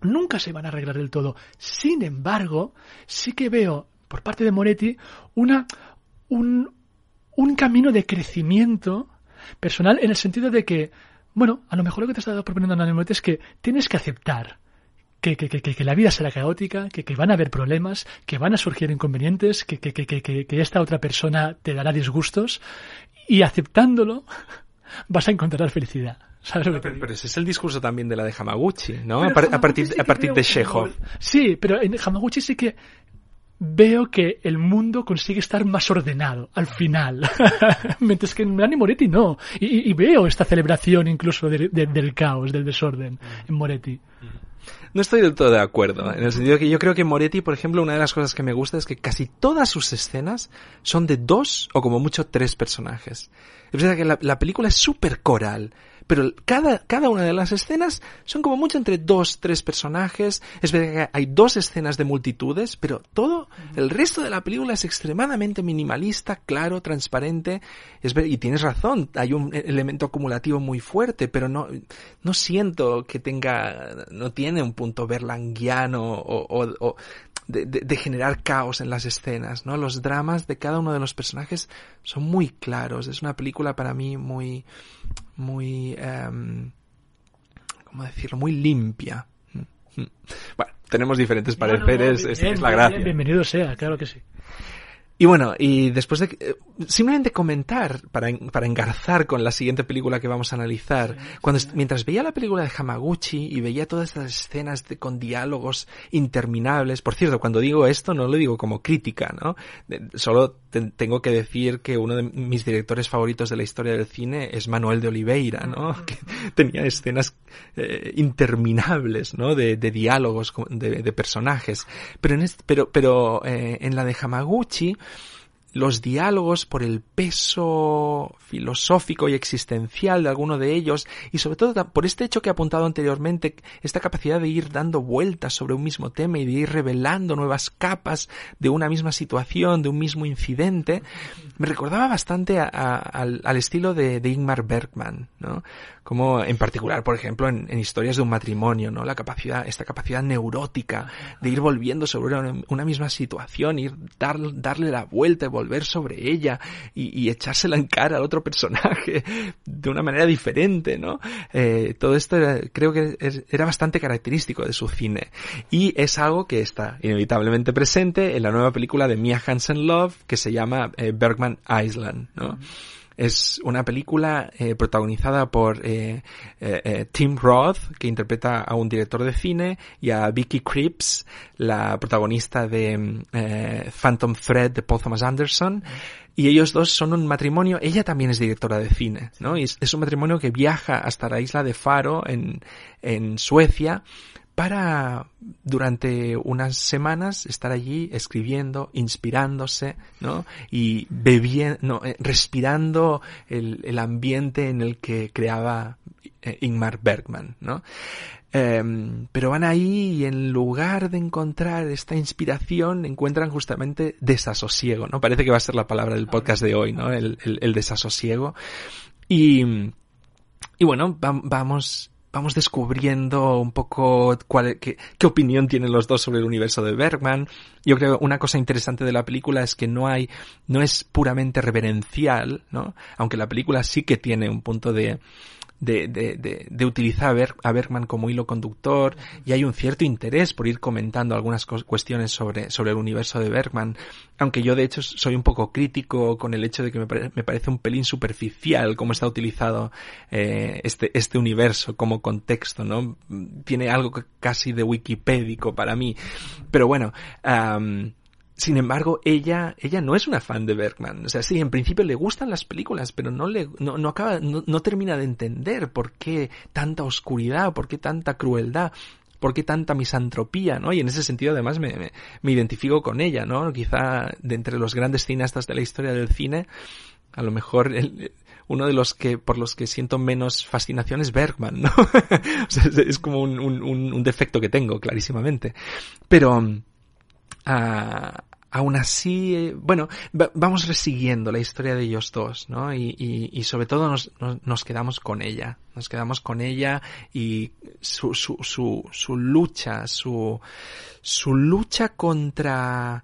nunca se van a arreglar del todo. Sin embargo, sí que veo por parte de Moretti una, un, un camino de crecimiento personal en el sentido de que bueno, a lo mejor lo que te está proponiendo Ana es que tienes que aceptar que, que, que, que, la vida será caótica, que, que van a haber problemas, que van a surgir inconvenientes, que, que, que, que, que esta otra persona te dará disgustos y aceptándolo vas a encontrar felicidad. ¿Sabes lo que pero, pero, ese es el discurso también de la de Hamaguchi, ¿no? A, a, partir, sí a partir de Chekhov. Sí, pero en Hamaguchi sí que veo que el mundo consigue estar más ordenado al final. Mientras que en Nani Moretti no. Y, y, veo esta celebración incluso de, de, del caos, del desorden en Moretti. No estoy del todo de acuerdo, en el sentido que yo creo que Moretti, por ejemplo, una de las cosas que me gusta es que casi todas sus escenas son de dos o como mucho tres personajes. Es verdad que la, la película es súper coral, pero cada, cada una de las escenas son como mucho entre dos, tres personajes. Es verdad que hay dos escenas de multitudes, pero todo, el resto de la película es extremadamente minimalista, claro, transparente. Es ver, y tienes razón, hay un elemento acumulativo muy fuerte, pero no, no siento que tenga, no tiene un punto berlanguiano o, o, o de, de, de, generar caos en las escenas, ¿no? Los dramas de cada uno de los personajes son muy claros. Es una película para mí muy, muy, um, ¿cómo decirlo? Muy limpia. Bueno, tenemos diferentes pareceres, no, no, bien, es, es, la gracia. Bien, bienvenido sea, claro que sí. Y bueno, y después de eh, simplemente comentar para, para engarzar con la siguiente película que vamos a analizar, cuando mientras veía la película de Hamaguchi y veía todas estas escenas de, con diálogos interminables, por cierto, cuando digo esto no lo digo como crítica, ¿no? solo tengo que decir que uno de mis directores favoritos de la historia del cine es Manuel de Oliveira, ¿no? Que tenía escenas eh, interminables, ¿no? De, de diálogos de, de, personajes. Pero en este, pero, pero eh, en la de Hamaguchi los diálogos por el peso filosófico y existencial de alguno de ellos y sobre todo por este hecho que he apuntado anteriormente, esta capacidad de ir dando vueltas sobre un mismo tema y de ir revelando nuevas capas de una misma situación, de un mismo incidente, me recordaba bastante al, estilo de, de Ingmar Bergman, ¿no? Como en particular, por ejemplo, en, historias de un matrimonio, ¿no? La capacidad, esta capacidad neurótica de ir volviendo sobre una, misma situación, ir dar, darle la vuelta y volver sobre ella y, echársela en cara al otro personaje de una manera diferente, ¿no? Eh, todo esto creo que era bastante característico de su cine y es algo que está inevitablemente presente en la nueva película de Mia Hansen Love que se llama eh, Bergman Island, ¿no? Es una película eh, protagonizada por eh, eh, Tim Roth, que interpreta a un director de cine, y a Vicky Krieps, la protagonista de Phantom Thread de Paul Thomas Anderson. Y ellos dos son un matrimonio, ella también es directora de cine, ¿no? Y es, es un matrimonio que viaja hasta la isla de Faro en, en Suecia para durante unas semanas estar allí escribiendo, inspirándose, ¿no? Y bebiendo, eh, respirando el, el, ambiente en el que creaba eh, Ingmar Bergman, ¿no? Em, pero van ahí y en lugar de encontrar esta inspiración encuentran justamente desasosiego, ¿no? Parece que va a ser la palabra del podcast de hoy, ¿no? El, el, desasosiego. Y, y bueno, vamos vamos descubriendo un poco cuál, qué, qué, opinión tienen los dos sobre el universo de Bergman. Yo creo una cosa interesante de la película es que no hay, no es puramente reverencial, ¿no? Aunque la película sí que tiene un punto de, de, de, de, utilizar a, Bergman como hilo conductor y hay un cierto interés por ir comentando algunas cuestiones sobre, sobre el universo de Bergman, aunque yo de hecho soy un poco crítico con el hecho de que me, me parece un pelín superficial cómo está utilizado eh, este, este universo como contexto, ¿no? Tiene algo casi de wikipédico para mí, pero bueno, sin embargo, ella, ella no es una fan de Bergman. O sea, sí, en principio le gustan las películas, pero no le, no, no acaba, no, no termina de entender por qué tanta oscuridad, por qué tanta crueldad, por qué tanta misantropía, ¿no? Y en ese sentido, además, me, me, identifico con ella, ¿no? Quizá de entre los grandes cineastas de la historia del cine, a lo mejor uno de los que, por los que siento menos fascinación es Bergman, ¿no? o sea, es, es, como un, un, un, defecto que tengo, clarísimamente. Pero, uh, aún así, eh, bueno, vamos resiguiendo la historia de ellos dos, ¿no? Y, y, y sobre todo nos, nos, nos, quedamos con ella, nos quedamos con ella y su, su, su, su lucha, su, su lucha contra,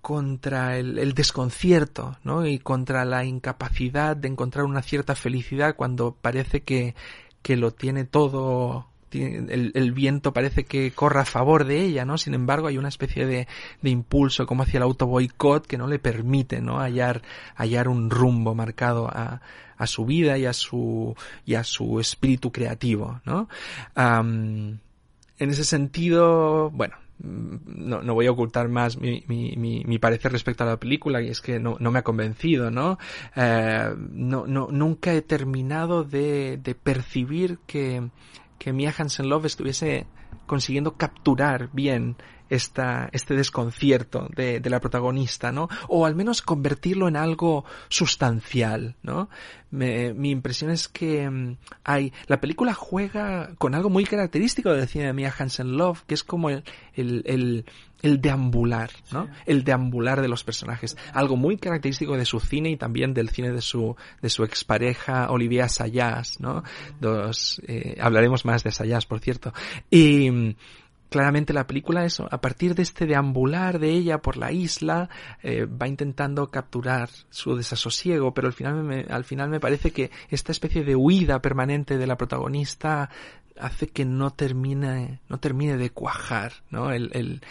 contra el, el, desconcierto, ¿no? Y contra la incapacidad de encontrar una cierta felicidad cuando parece que, que lo tiene todo el, viento parece que corra a favor de ella, ¿no? Sin embargo, hay una especie de, de impulso como hacia el auto boicot que no le permite, ¿no? Hallar, hallar un rumbo marcado a, a su vida y a su, y a su espíritu creativo, ¿no? En ese sentido, bueno, no, no, voy a ocultar más mi, mi, mi, mi, parecer respecto a la película y es que no, no me ha convencido, ¿no? Eh, no, no nunca he terminado de, de percibir que que Mia Hansen Love estuviese consiguiendo capturar bien esta, este desconcierto de, de, la protagonista, ¿no? O al menos convertirlo en algo sustancial, ¿no? Me, mi impresión es que um, hay, la película juega con algo muy característico del cine de Mia Hansen Love, que es como el, el, el el deambular, ¿no? El deambular de los personajes. Algo muy característico de su cine y también del cine de su, de su expareja Olivia Sayas, ¿no? Dos, eh, hablaremos más de Sayas, por cierto. Y, claramente la película eso, a partir de este deambular de ella por la isla, eh, va intentando capturar su desasosiego, pero al final me, al final me parece que esta especie de huida permanente de la protagonista hace que no termine, no termine de cuajar, ¿no? El, el,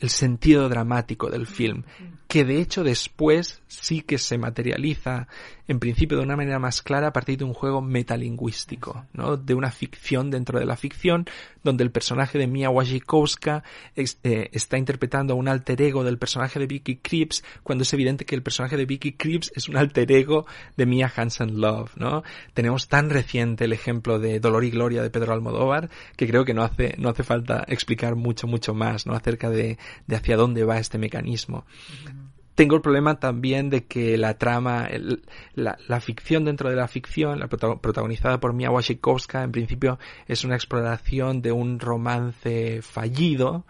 el sentido dramático del film, que de hecho después sí que se materializa en principio de una manera más clara a partir de un juego metalingüístico, ¿no? De una ficción dentro de la ficción, donde el personaje de Mia Wasikowska eh, está interpretando a un alter ego del personaje de Vicky Krieps, cuando es evidente que el personaje de Vicky Krieps es un alter ego de Mia Hansen Love, ¿no? Tenemos tan reciente el ejemplo de Dolor y Gloria de Pedro Almodóvar, que creo que no hace, no hace falta explicar mucho, mucho más, ¿no? Acerca de, de hacia dónde va este mecanismo tengo el problema también de que la trama, la, la, ficción dentro de la ficción, la protagonizada por Mia Wasikowska, en principio es una exploración de un romance fallido,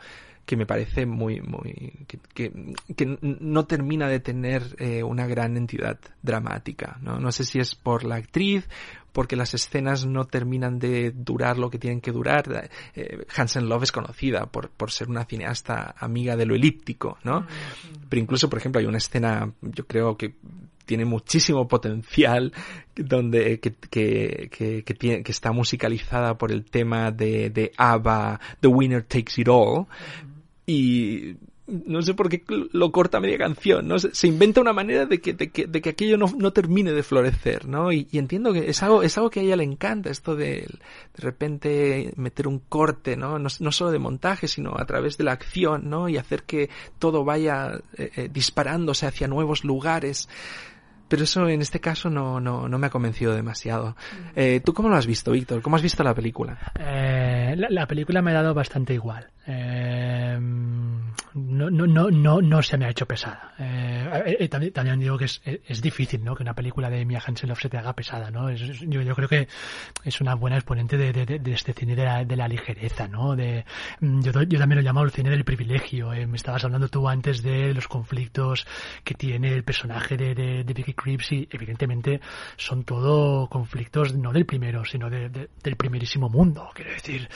que me parece muy, muy, que, que, no termina de tener eh, una gran entidad dramática, ¿no? No sé si es por la actriz, porque las escenas no terminan de durar lo que tienen que durar. Eh, Hansen Love es conocida por, por ser una cineasta amiga de lo elíptico, ¿no? Pero incluso, por ejemplo, hay una escena, yo creo que tiene muchísimo potencial donde que, que, que, que, tiene, que está musicalizada por el tema de, de ABBA, The Winner Takes It All, y no sé por qué lo corta media canción, ¿no? Se, inventa una manera de que, de que, de que aquello no, no, termine de florecer, ¿no? Y, entiendo que es algo, es algo que a ella le encanta, esto de de repente meter un corte, ¿no? No, no solo de montaje, sino a través de la acción, ¿no? Y hacer que todo vaya eh, eh, disparándose hacia nuevos lugares. Pero eso en este caso no, no, no me ha convencido demasiado. Eh, ¿Tú cómo lo has visto, Víctor? ¿Cómo has visto la película? Eh, la, la, película me ha dado bastante igual. Eh, no, no, no, no, no se me ha hecho pesada. Eh, eh, también, también, digo que es, es, difícil, ¿no? Que una película de Mia Hansen-Love se te haga pesada, ¿no? Es, yo, yo creo que es una buena exponente de, de, de este cine de la, de la ligereza, ¿no? De, mm, yo, yo también lo he llamado el cine del privilegio. Eh, me estabas hablando tú antes de los conflictos que tiene el personaje de, de, de Vicky Creeps y evidentemente son todo conflictos no del primero, sino de, del primerísimo mundo. Quiero decir,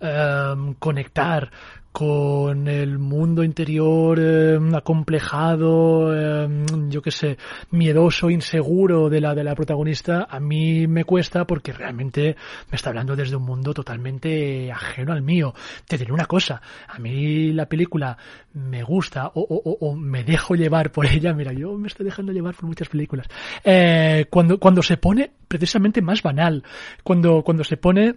um, conectar con el mundo interior eh, acomplejado, eh, yo qué sé, miedoso, inseguro de la de la protagonista, a mí me cuesta porque realmente me está hablando desde un mundo totalmente ajeno al mío. Te diré una cosa, a mí la película me gusta o, o, o me dejo llevar por ella, mira, yo me estoy dejando llevar por muchas películas, eh, cuando, cuando se pone precisamente más banal, cuando, cuando se pone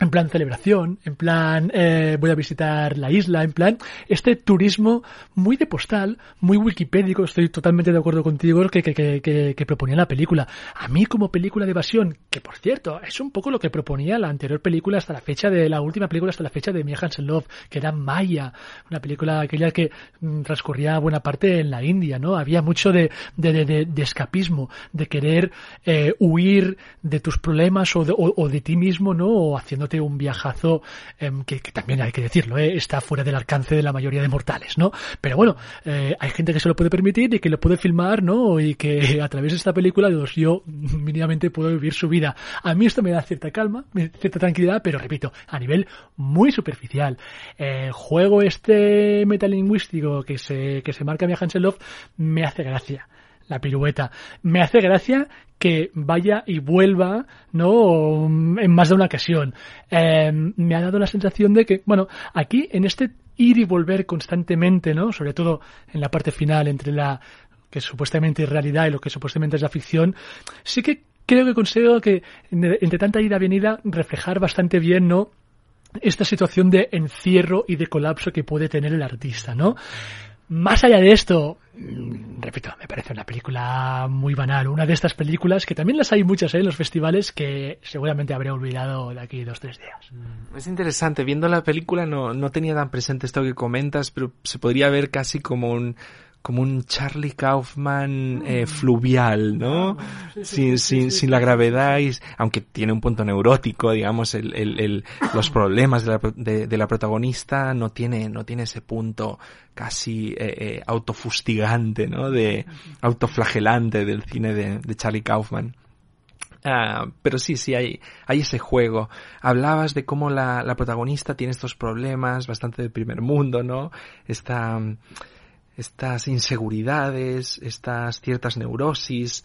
en plan celebración, en plan eh, voy a visitar la isla, en plan este turismo muy de postal, muy wikipédico, estoy totalmente de acuerdo contigo que, que, que, que, proponía la película. A mí como película de evasión, que por cierto es un poco lo que proponía la anterior película hasta la fecha de la última película hasta la fecha de Mia Hansen Love, que era Maya, una película aquella que mm, transcurría buena parte en la India, ¿no? Había mucho de, de, de, de escapismo, de querer eh, huir de tus problemas o de, o, o de ti mismo, ¿no? O haciendo un viajazo eh, que, también hay que decirlo, eh, está fuera del alcance de la mayoría de mortales, ¿no? Pero bueno, eh, hay gente que se lo puede permitir y que lo puede filmar, ¿no? Y que a través de esta película, pues, yo mínimamente puedo vivir su vida. A mí esto me da cierta calma, cierta tranquilidad, pero repito, a nivel muy superficial. Juego este metalingüístico que se, que se marca mi Hansen Love me hace gracia la pirueta. Me hace gracia que vaya y vuelva, ¿no? En más de una ocasión. Eh, me ha dado la sensación de que, bueno, aquí en este ir y volver constantemente, ¿no? Sobre todo en la parte final entre la que supuestamente es realidad y lo que supuestamente es la ficción, sí que creo que consigo que entre tanta ida y venida reflejar bastante bien, ¿no? Esta situación de encierro y de colapso que puede tener el artista, ¿no? Más allá de esto, mm, repito, me parece una película muy banal. Una de estas películas, que también las hay muchas ¿eh? en los festivales, que seguramente habré olvidado de aquí dos tres días. Mm, es interesante. Viendo la película no, no tenía tan presente esto que comentas, pero se podría ver casi como un como un Charlie Kaufman eh, fluvial, ¿no? sin, sin, sin la gravedad, y, aunque tiene un punto neurótico, digamos, el, el, el los problemas de la, de, de, la protagonista no tiene, no tiene ese punto casi eh, eh, autofustigante, ¿no? De autoflagelante del cine de, de Charlie Kaufman. Uh, pero sí, sí, hay, hay ese juego. Hablabas de cómo la, la protagonista tiene estos problemas bastante de primer mundo, ¿no? Esta, estas inseguridades, estas ciertas neurosis,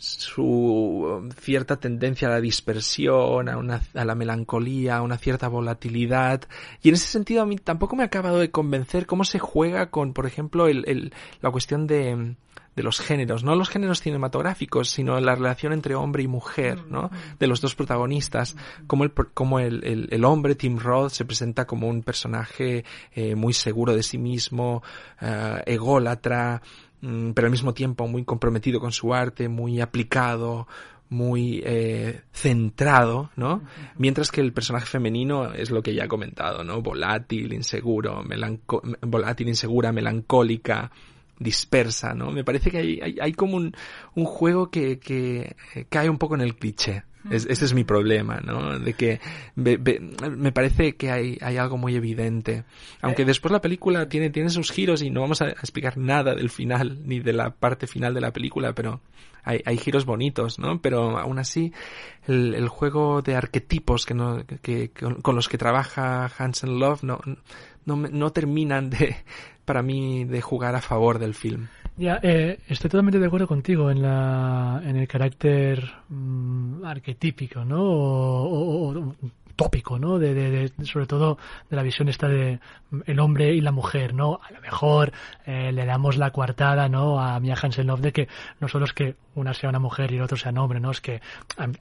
su cierta tendencia a la dispersión, a, una, la melancolía, a una cierta volatilidad. Y en ese sentido a mí tampoco me ha acabado de convencer cómo se juega con, por ejemplo, el, el, la cuestión de, de los géneros, no los géneros cinematográficos, sino la relación entre hombre y mujer, ¿no? De los dos protagonistas, como el, como el, el, el hombre, Tim Roth, se presenta como un personaje eh, muy seguro de sí mismo, uh, ególatra, Mm, pero al mismo tiempo muy comprometido con su arte, muy aplicado, muy eh, centrado, ¿no? Mientras que el personaje femenino es lo que ya he comentado, ¿no? Volátil, inseguro, melanco volátil, insegura, melancólica, dispersa, ¿no? Me parece que hay, hay, hay como un, un juego que, que cae un poco en el cliché. Es, ese es mi problema, ¿no? De que be, be, me parece que hay, hay algo muy evidente. Aunque después la película tiene, tiene sus giros y no vamos a explicar nada del final ni de la parte final de la película, pero hay, hay giros bonitos, ¿no? Pero aún así, el, el juego de arquetipos que, no, que, con, con, los que trabaja Hansen Love no, no, no terminan de, para mí, de jugar a favor del film. Ya, eh, estoy totalmente de acuerdo contigo en, la, en el carácter mmm, arquetípico, ¿no? Tópico, ¿no? De, de, de, sobre todo de la visión esta de el hombre y la mujer, ¿no? A lo mejor eh, le damos la coartada, ¿no? A Mia Hansen-Love de que no solo es que una sea una mujer y el otro sea un hombre, ¿no? Es que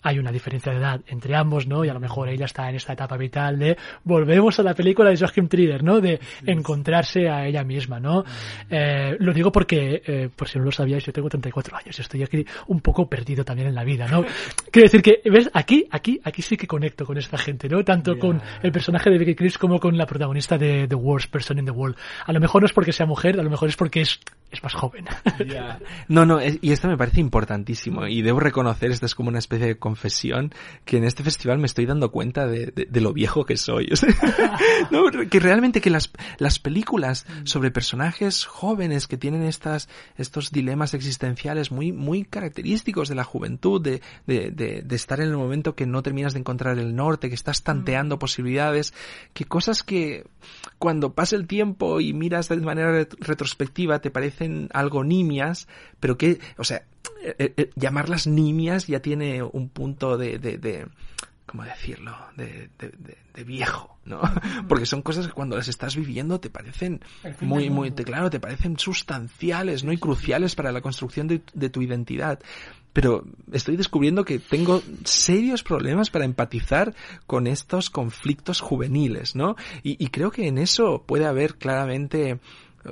hay una diferencia de edad entre ambos, ¿no? Y a lo mejor ella está en esta etapa vital de volvemos a la película de Joachim Trier, ¿no? De encontrarse a ella misma, ¿no? Eh, lo digo porque, eh, por si no lo sabíais, yo tengo 34 años, estoy aquí un poco perdido también en la vida, ¿no? Quiero decir que, ¿ves? Aquí, aquí, aquí sí que conecto con esta gente, ¿no? Tanto yeah. con el personaje de Vicky Krieps como con la protagonista de The Worst Person in the World. A lo mejor no es porque sea mujer, a lo mejor es porque es, es más joven. Yeah. No, no, es, y esto me parece importantísimo y debo reconocer, esto es como una especie de confesión, que en este festival me estoy dando cuenta de, de, de lo viejo que soy. No, que realmente que las, las películas sobre personajes jóvenes que tienen estas, estos dilemas existenciales muy, muy característicos de la juventud, de, de, de, de estar en el momento que no terminas de encontrar el norte, que estás tanteando mm. posibilidades, que cosas que cuando pasa el tiempo y miras de manera retrospectiva te parecen algo nimias, pero que, o sea, eh, eh, llamarlas nimias ya tiene un punto de, de, de ¿cómo decirlo? De, de, de, de, viejo, ¿no? Porque son cosas que cuando las estás viviendo te parecen muy, muy, te, claro, te parecen sustanciales, ¿no? Y cruciales para la construcción de tu identidad. Pero estoy descubriendo que tengo serios problemas para empatizar con estos conflictos juveniles, ¿no? Y, y creo que en eso puede haber claramente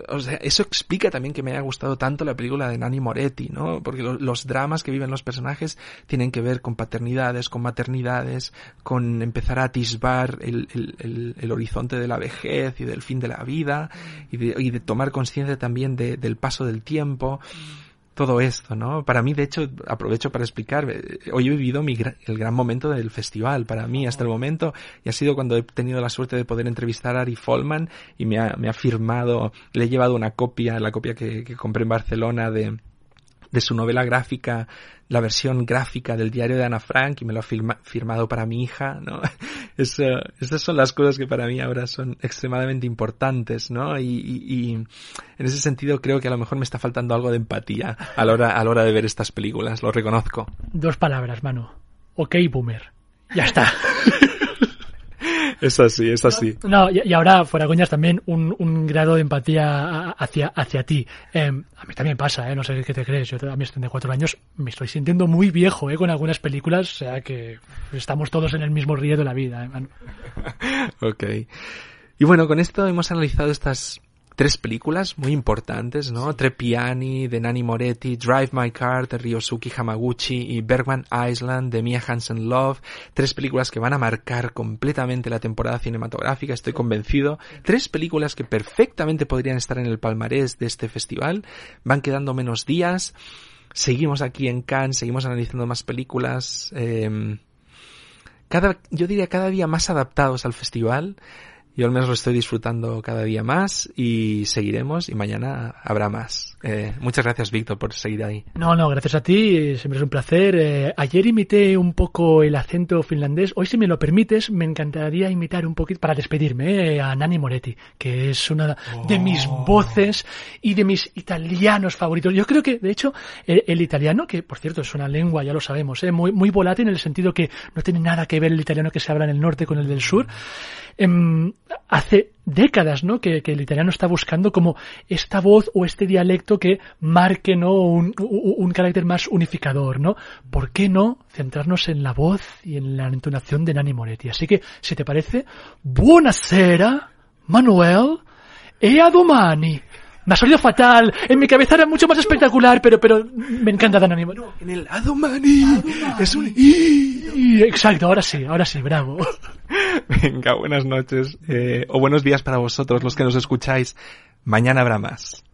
o sea, eso explica también que me haya gustado tanto la película de Nani Moretti, ¿no? Porque lo, los dramas que viven los personajes tienen que ver con paternidades, con maternidades, con empezar a atisbar el, el, el, el horizonte de la vejez y del fin de la vida y de, y de tomar conciencia también de, del paso del tiempo. Todo esto, ¿no? Para mí, de hecho, aprovecho para explicar, hoy he vivido mi, el gran momento del festival, para mí hasta el momento, y ha sido cuando he tenido la suerte de poder entrevistar a Ari Folman y me ha, me ha firmado, le he llevado una copia, la copia que, que compré en Barcelona de, de su novela gráfica, la versión gráfica del diario de Ana Frank y me lo ha firma, firmado para mi hija, ¿no? Es, uh, estas son las cosas que para mí ahora son extremadamente importantes, ¿no? Y, y, y, en ese sentido creo que a lo mejor me está faltando algo de empatía a la hora, a la hora de ver estas películas, lo reconozco. Dos palabras, Manu. Ok, boomer. Ya está. Es así, es así. No, y, y ahora, fuera coñas, también un, un, grado de empatía hacia, hacia ti. Eh, a mí también pasa, ¿eh? No sé qué te crees. Yo a mis 34 años me estoy sintiendo muy viejo, ¿eh? Con algunas películas, o sea que estamos todos en el mismo río de la vida, ¿eh, man? ok. Y bueno, con esto hemos analizado estas tres películas muy importantes, ¿no? Trepiani de Nani Moretti, Drive My Car de Ryosuke Hamaguchi y Bergman Island de Mia Hansen Love. Tres películas que van a marcar completamente la temporada cinematográfica, estoy convencido. Tres películas que perfectamente podrían estar en el palmarés de este festival. Van quedando menos días. Seguimos aquí en Cannes, seguimos analizando más películas. Eh, cada, yo diría cada día más adaptados al festival Yo al menos lo estoy disfrutando cada día más y seguiremos y mañana habrá más. Eh, muchas gracias, Víctor, por seguir ahí. No, no, gracias a ti, siempre es un placer. Eh, ayer imité un poco el acento finlandés. Hoy, si me lo permites, me encantaría imitar un poquito para despedirme eh, a Nani Moretti, que es una de mis Oh. voces y de mis italianos favoritos. Yo creo que, de hecho, el, el italiano, que por cierto es una lengua, ya lo sabemos, eh, muy, muy volátil en el sentido que no tiene nada que ver el italiano que se habla en el norte con el del sur. Em, hace décadas, ¿no? Que, el italiano está buscando como esta voz o este dialecto que marque, ¿no? Un, un, un carácter más unificador, ¿no? ¿Por qué no centrarnos en la voz y en la entonación de Nani Moretti? Así que, si te parece, buonasera, Manuel, e a domani. Me ha salido fatal. En mi cabeza era mucho más espectacular, pero, pero me encanta Nani Moretti. En el Adomani es un I. Y, Exacto, ahora sí, ahora sí, bravo. Venga, buenas noches eh, o buenos días para vosotros los que nos escucháis. Mañana habrá más.